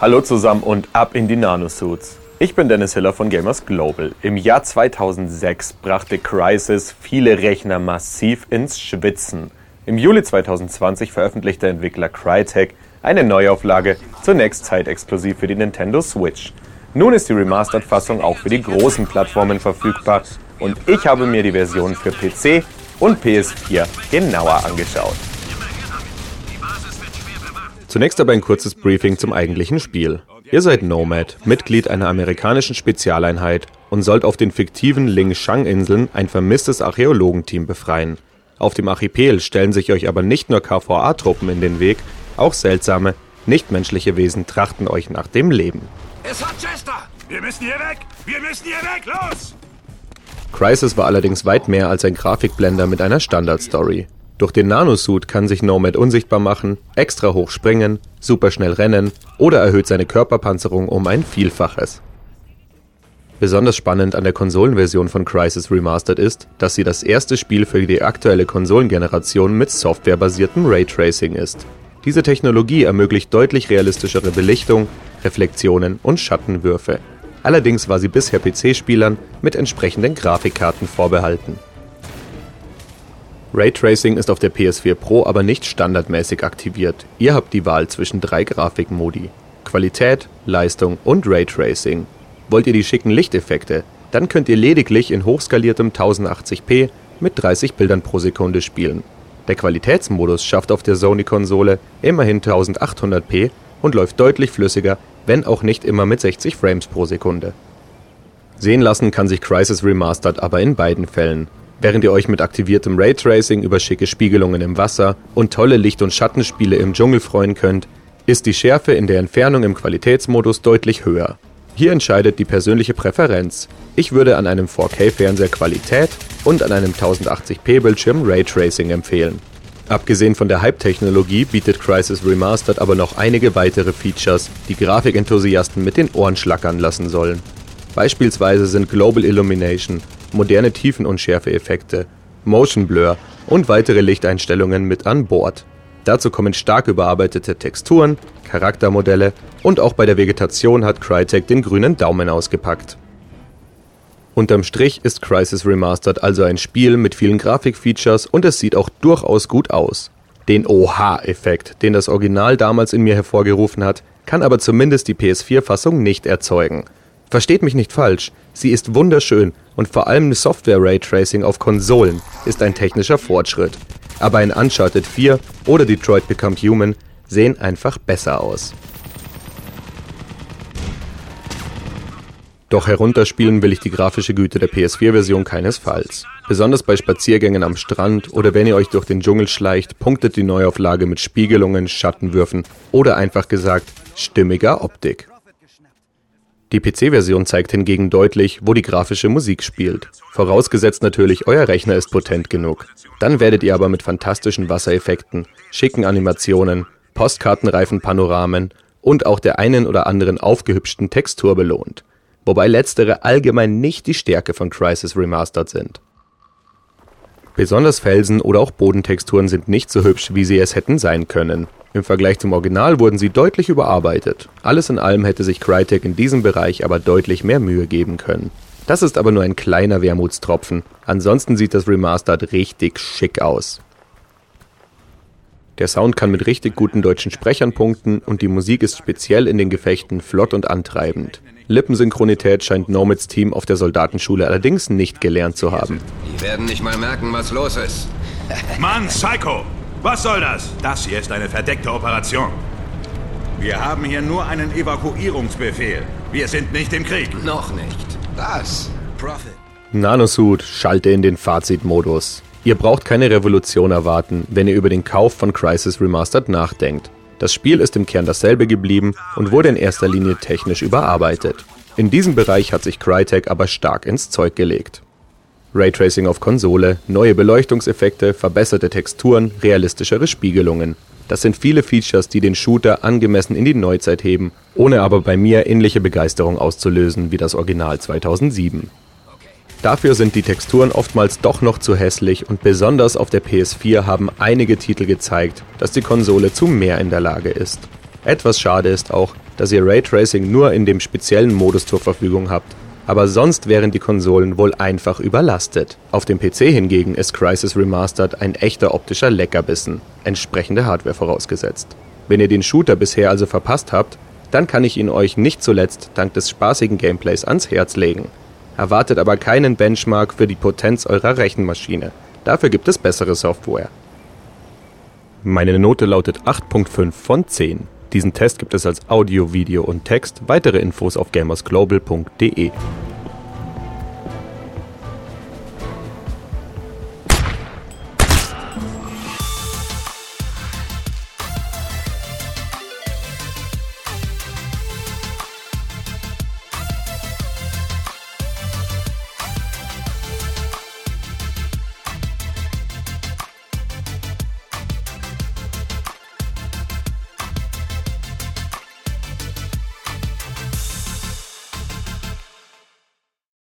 Hallo zusammen und ab in die Nanosuits. Ich bin Dennis Hiller von Gamers Global. Im Jahr 2006 brachte Crysis viele Rechner massiv ins Schwitzen. Im Juli 2020 veröffentlichte Entwickler Crytek eine Neuauflage, zunächst zeitexklusiv für die Nintendo Switch. Nun ist die Remastered-Fassung auch für die großen Plattformen verfügbar und ich habe mir die Version für PC und PS4 genauer angeschaut. Zunächst aber ein kurzes Briefing zum eigentlichen Spiel. Ihr seid Nomad, Mitglied einer amerikanischen Spezialeinheit und sollt auf den fiktiven Ling Shang-Inseln ein vermisstes Archäologenteam befreien. Auf dem Archipel stellen sich euch aber nicht nur KVA-Truppen in den Weg, auch seltsame, nichtmenschliche Wesen trachten euch nach dem Leben. Es hat Chester! Wir müssen hier weg! Wir müssen hier weg! Los! Crisis war allerdings weit mehr als ein Grafikblender mit einer Standardstory. Durch den Nanosuit kann sich Nomad unsichtbar machen, extra hoch springen, superschnell rennen oder erhöht seine Körperpanzerung um ein Vielfaches. Besonders spannend an der Konsolenversion von Crysis Remastered ist, dass sie das erste Spiel für die aktuelle Konsolengeneration mit softwarebasiertem Raytracing ist. Diese Technologie ermöglicht deutlich realistischere Belichtung, Reflexionen und Schattenwürfe. Allerdings war sie bisher PC-Spielern mit entsprechenden Grafikkarten vorbehalten Raytracing ist auf der PS4 Pro aber nicht standardmäßig aktiviert. Ihr habt die Wahl zwischen drei Grafikmodi: Qualität, Leistung und Raytracing. Wollt ihr die schicken Lichteffekte, dann könnt ihr lediglich in hochskaliertem 1080p mit 30 Bildern pro Sekunde spielen. Der Qualitätsmodus schafft auf der Sony-Konsole immerhin 1800p und läuft deutlich flüssiger, wenn auch nicht immer mit 60 Frames pro Sekunde. Sehen lassen kann sich Crysis Remastered aber in beiden Fällen Während ihr euch mit aktiviertem Raytracing über schicke Spiegelungen im Wasser und tolle Licht und Schattenspiele im Dschungel freuen könnt, ist die Schärfe in der Entfernung im Qualitätsmodus deutlich höher. Hier entscheidet die persönliche Präferenz. Ich würde an einem 4K-Fernseher Qualität und an einem 1080p-Bildschirm Raytracing empfehlen. Abgesehen von der Hype-Technologie bietet Crysis Remastered aber noch einige weitere Features, die Grafikenthusiasten mit den Ohren schlackern lassen sollen. Beispielsweise sind Global Illumination moderne Tiefenunschärfe-Effekte, Motion Blur und weitere Lichteinstellungen mit an Bord. Dazu kommen stark überarbeitete Texturen, Charaktermodelle und auch bei der Vegetation hat Crytek den grünen Daumen ausgepackt. Unterm Strich ist Crysis Remastered also ein Spiel mit vielen Grafikfeatures und es sieht auch durchaus gut aus. Den Oha-Effekt, den das Original damals in mir hervorgerufen hat, kann aber zumindest die PS4-Fassung nicht erzeugen – Versteht mich nicht falsch, sie ist wunderschön und vor allem Software-Raytracing auf Konsolen ist ein technischer Fortschritt. Aber ein Uncharted 4 oder Detroit Become Human sehen einfach besser aus. Doch herunterspielen will ich die grafische Güte der PS4-Version keinesfalls. Besonders bei Spaziergängen am Strand oder wenn ihr euch durch den Dschungel schleicht, punktet die Neuauflage mit Spiegelungen, Schattenwürfen oder einfach gesagt stimmiger Optik. Die PC-Version zeigt hingegen deutlich, wo die grafische Musik spielt. Vorausgesetzt natürlich, euer Rechner ist potent genug. Dann werdet ihr aber mit fantastischen Wassereffekten, schicken Animationen, postkartenreifen Panoramen und auch der einen oder anderen aufgehübschten Textur belohnt. Wobei letztere allgemein nicht die Stärke von Crysis Remastered sind. Besonders Felsen oder auch Bodentexturen sind nicht so hübsch, wie sie es hätten sein können. Im Vergleich zum Original wurden sie deutlich überarbeitet. Alles in allem hätte sich Crytek in diesem Bereich aber deutlich mehr Mühe geben können. Das ist aber nur ein kleiner Wermutstropfen. Ansonsten sieht das Remastered richtig schick aus. Der Sound kann mit richtig guten deutschen Sprechern punkten und die Musik ist speziell in den Gefechten flott und antreibend. Lippensynchronität scheint Nomads Team auf der Soldatenschule allerdings nicht gelernt zu haben. Die werden nicht mal merken, was los ist. Mann, Psycho! Was soll das? Das hier ist eine verdeckte Operation. Wir haben hier nur einen Evakuierungsbefehl. Wir sind nicht im Krieg. Noch nicht. Das. Prophet. Nanosuit, schalte in den Fazitmodus. Ihr braucht keine Revolution erwarten, wenn ihr über den Kauf von Crisis Remastered nachdenkt. Das Spiel ist im Kern dasselbe geblieben und wurde in erster Linie technisch überarbeitet. In diesem Bereich hat sich Crytek aber stark ins Zeug gelegt. Raytracing auf Konsole, neue Beleuchtungseffekte, verbesserte Texturen, realistischere Spiegelungen. Das sind viele Features, die den Shooter angemessen in die Neuzeit heben, ohne aber bei mir ähnliche Begeisterung auszulösen wie das Original 2007. Dafür sind die Texturen oftmals doch noch zu hässlich und besonders auf der PS4 haben einige Titel gezeigt, dass die Konsole zu mehr in der Lage ist. Etwas schade ist auch, dass ihr Raytracing nur in dem speziellen Modus zur Verfügung habt, aber sonst wären die Konsolen wohl einfach überlastet. Auf dem PC hingegen ist Crysis Remastered ein echter optischer Leckerbissen, entsprechende Hardware vorausgesetzt. Wenn ihr den Shooter bisher also verpasst habt, dann kann ich ihn euch nicht zuletzt dank des spaßigen Gameplays ans Herz legen. Erwartet aber keinen Benchmark für die Potenz eurer Rechenmaschine. Dafür gibt es bessere Software. Meine Note lautet 8.5 von 10. Diesen Test gibt es als Audio, Video und Text. Weitere Infos auf gamersglobal.de.